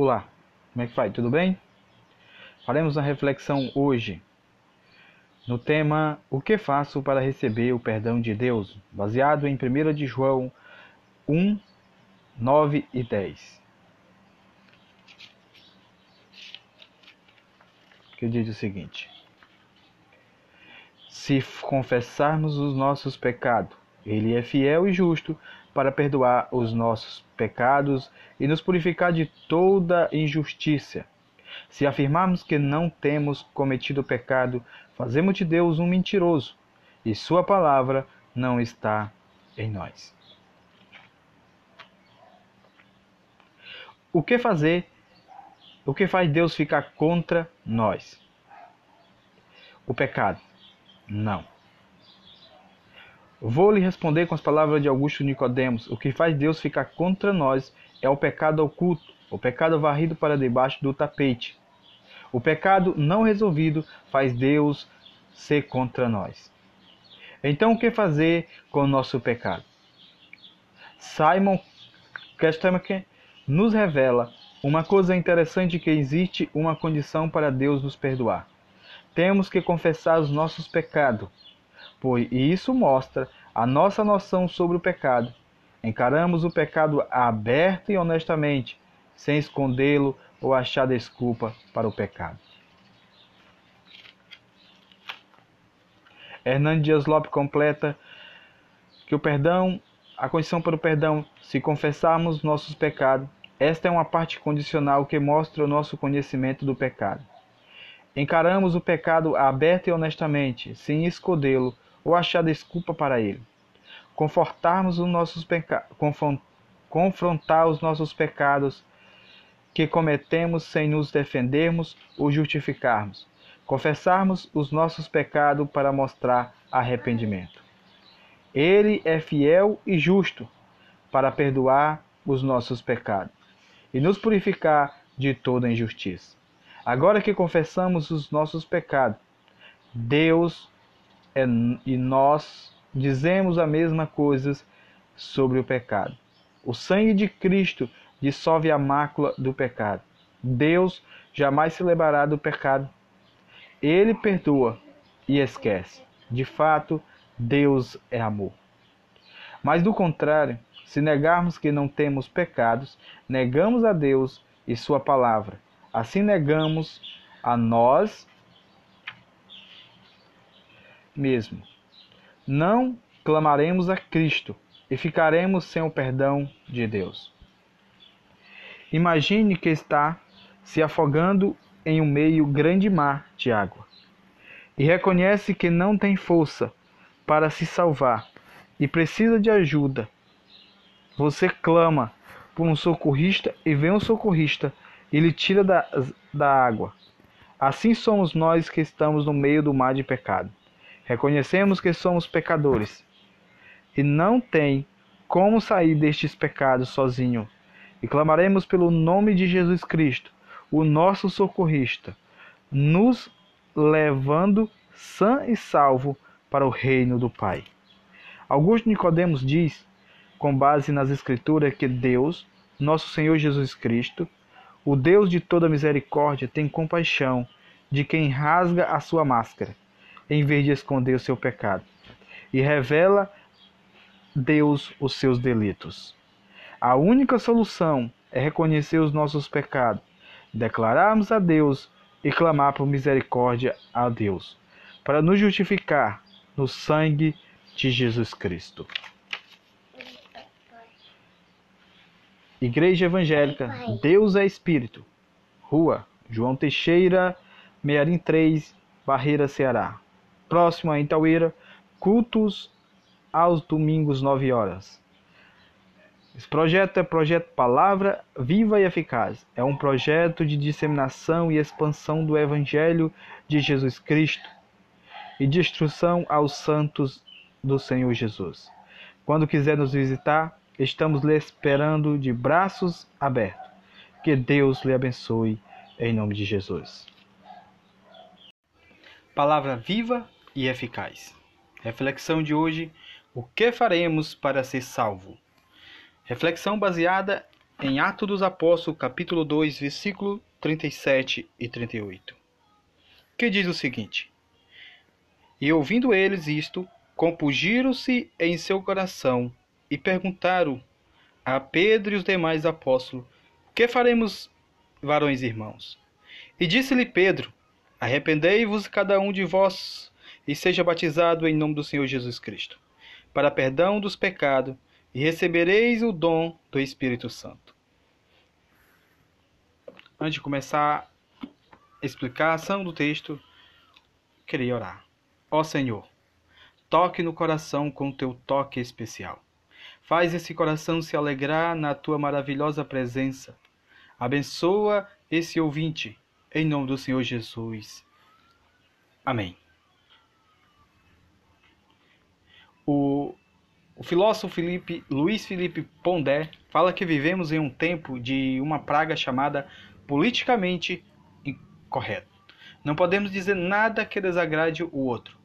Olá, como é que vai? Tudo bem? Faremos uma reflexão hoje no tema O que faço para receber o perdão de Deus, baseado em 1 de João 1, 9 e 10. Que diz o seguinte: Se confessarmos os nossos pecados, ele é fiel e justo para perdoar os nossos pecados e nos purificar de toda injustiça. Se afirmarmos que não temos cometido pecado, fazemos de Deus um mentiroso e Sua palavra não está em nós. O que fazer? O que faz Deus ficar contra nós? O pecado? Não. Vou lhe responder com as palavras de Augusto Nicodemos: o que faz Deus ficar contra nós é o pecado oculto, o pecado varrido para debaixo do tapete. O pecado não resolvido faz Deus ser contra nós. Então, o que fazer com o nosso pecado? Simon Kestemek nos revela uma coisa interessante que existe uma condição para Deus nos perdoar. Temos que confessar os nossos pecados pois isso mostra a nossa noção sobre o pecado. Encaramos o pecado aberto e honestamente, sem escondê-lo ou achar desculpa para o pecado. Hernando Dias Lopes completa que o perdão, a condição para o perdão, se confessarmos nossos pecados, esta é uma parte condicional que mostra o nosso conhecimento do pecado. Encaramos o pecado aberto e honestamente, sem escondê-lo ou achar desculpa para ele. Confortarmos os nossos pecados, confrontar os nossos pecados que cometemos sem nos defendermos ou justificarmos. Confessarmos os nossos pecados para mostrar arrependimento. Ele é fiel e justo para perdoar os nossos pecados e nos purificar de toda injustiça. Agora que confessamos os nossos pecados, Deus é, e nós dizemos a mesma coisa sobre o pecado. O sangue de Cristo dissolve a mácula do pecado. Deus jamais se lembrará do pecado. Ele perdoa e esquece. De fato, Deus é amor. Mas do contrário, se negarmos que não temos pecados, negamos a Deus e Sua palavra. Assim negamos a nós mesmo. Não clamaremos a Cristo e ficaremos sem o perdão de Deus. Imagine que está se afogando em um meio grande mar de água e reconhece que não tem força para se salvar e precisa de ajuda. Você clama por um socorrista e vem um socorrista e lhe tira da, da água. Assim somos nós que estamos no meio do mar de pecado. Reconhecemos que somos pecadores e não tem como sair destes pecados sozinho. E clamaremos pelo nome de Jesus Cristo, o nosso socorrista, nos levando sã e salvo para o reino do Pai. Augusto Nicodemos diz, com base nas escrituras, que Deus, nosso Senhor Jesus Cristo, o Deus de toda misericórdia, tem compaixão de quem rasga a sua máscara em vez de esconder o seu pecado, e revela Deus os seus delitos. A única solução é reconhecer os nossos pecados, declararmos a Deus e clamar por misericórdia a Deus, para nos justificar no sangue de Jesus Cristo. Igreja Evangélica, Deus é Espírito. Rua João Teixeira, Mearim 3, Barreira, Ceará próximo a Itauíra, cultos aos domingos 9 horas. Esse projeto é projeto Palavra Viva e Eficaz. É um projeto de disseminação e expansão do Evangelho de Jesus Cristo e de instrução aos santos do Senhor Jesus. Quando quiser nos visitar, estamos lhe esperando de braços abertos. Que Deus lhe abençoe em nome de Jesus. Palavra viva e eficaz. Reflexão de hoje: O que faremos para ser salvo? Reflexão baseada em Atos dos Apóstolos, capítulo 2, versículo 37 e 38, que diz o seguinte: E ouvindo eles isto, compungiram-se em seu coração e perguntaram a Pedro e os demais apóstolos: Que faremos, varões irmãos? E disse-lhe Pedro: Arrependei-vos cada um de vós e seja batizado em nome do Senhor Jesus Cristo, para perdão dos pecados, e recebereis o dom do Espírito Santo. Antes de começar a explicação do texto, queria orar. Ó Senhor, toque no coração com teu toque especial. Faz esse coração se alegrar na tua maravilhosa presença. Abençoa esse ouvinte, em nome do Senhor Jesus. Amém. O, o filósofo Felipe, Luiz Felipe Pondé fala que vivemos em um tempo de uma praga chamada politicamente incorreto. Não podemos dizer nada que desagrade o outro.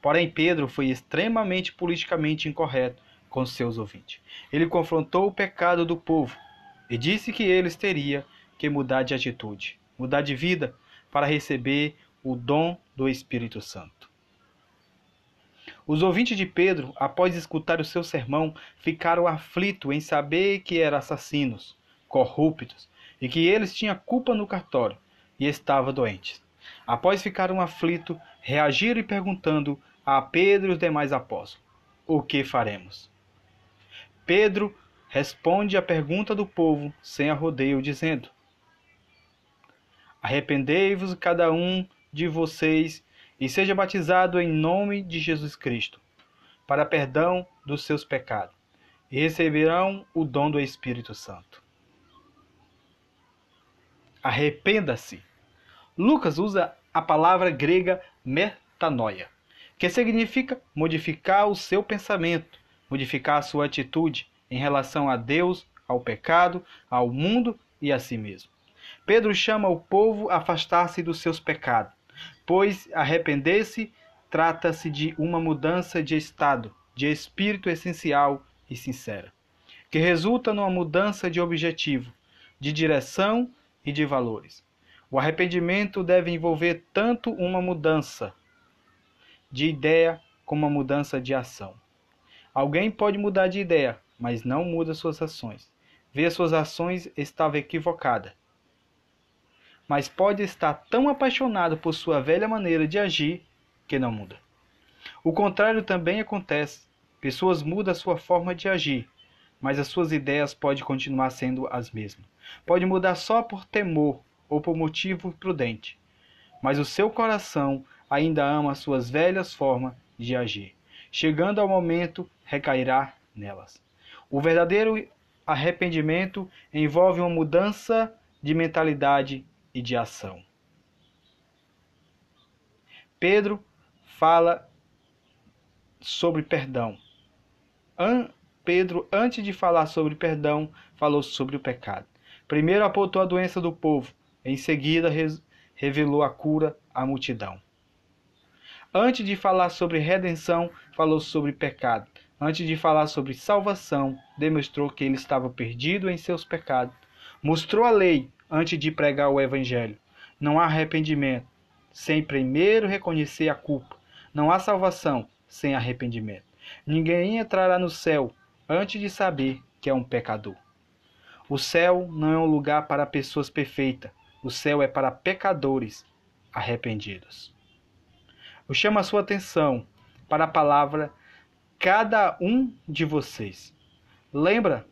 Porém, Pedro foi extremamente politicamente incorreto com seus ouvintes. Ele confrontou o pecado do povo e disse que eles teriam que mudar de atitude, mudar de vida para receber o dom do Espírito Santo. Os ouvintes de Pedro, após escutar o seu sermão, ficaram aflitos em saber que eram assassinos, corruptos e que eles tinham culpa no cartório e estavam doentes. Após ficaram aflitos, reagiram e perguntando a Pedro e os demais apóstolos: O que faremos? Pedro responde à pergunta do povo sem arrodeio, dizendo: Arrependei-vos cada um de vocês e seja batizado em nome de Jesus Cristo, para perdão dos seus pecados, e receberão o dom do Espírito Santo. Arrependa-se. Lucas usa a palavra grega metanoia, que significa modificar o seu pensamento, modificar a sua atitude em relação a Deus, ao pecado, ao mundo e a si mesmo. Pedro chama o povo a afastar-se dos seus pecados, pois arrepender-se trata-se de uma mudança de estado, de espírito essencial e sincera, que resulta numa mudança de objetivo, de direção e de valores. O arrependimento deve envolver tanto uma mudança de ideia como uma mudança de ação. Alguém pode mudar de ideia, mas não muda suas ações. Vê suas ações estava equivocada mas pode estar tão apaixonado por sua velha maneira de agir que não muda. O contrário também acontece. Pessoas mudam a sua forma de agir, mas as suas ideias podem continuar sendo as mesmas. Pode mudar só por temor ou por motivo prudente, mas o seu coração ainda ama as suas velhas formas de agir. Chegando ao momento, recairá nelas. O verdadeiro arrependimento envolve uma mudança de mentalidade e de ação. Pedro fala sobre perdão. An Pedro, antes de falar sobre perdão, falou sobre o pecado. Primeiro apontou a doença do povo, em seguida revelou a cura à multidão. Antes de falar sobre redenção, falou sobre pecado. Antes de falar sobre salvação, demonstrou que ele estava perdido em seus pecados. Mostrou a lei, antes de pregar o Evangelho. Não há arrependimento sem primeiro reconhecer a culpa. Não há salvação sem arrependimento. Ninguém entrará no céu antes de saber que é um pecador. O céu não é um lugar para pessoas perfeitas. O céu é para pecadores arrependidos. Eu chamo a sua atenção para a palavra cada um de vocês. Lembra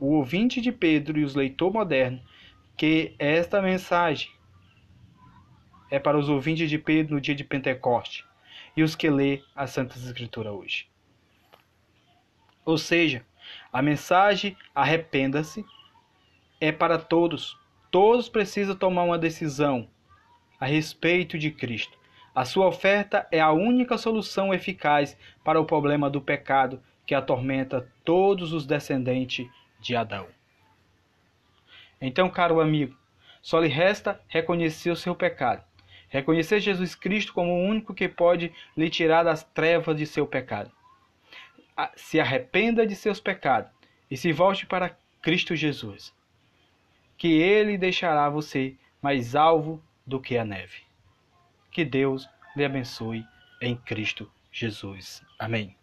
o ouvinte de Pedro e os leitores modernos que esta mensagem é para os ouvintes de Pedro no dia de Pentecoste e os que lê a Santa Escritura hoje. Ou seja, a mensagem arrependa-se é para todos. Todos precisam tomar uma decisão a respeito de Cristo. A sua oferta é a única solução eficaz para o problema do pecado que atormenta todos os descendentes de Adão. Então, caro amigo, só lhe resta reconhecer o seu pecado. Reconhecer Jesus Cristo como o único que pode lhe tirar das trevas de seu pecado. Se arrependa de seus pecados e se volte para Cristo Jesus. que ele deixará você mais alvo do que a neve. Que Deus lhe abençoe em Cristo Jesus. Amém.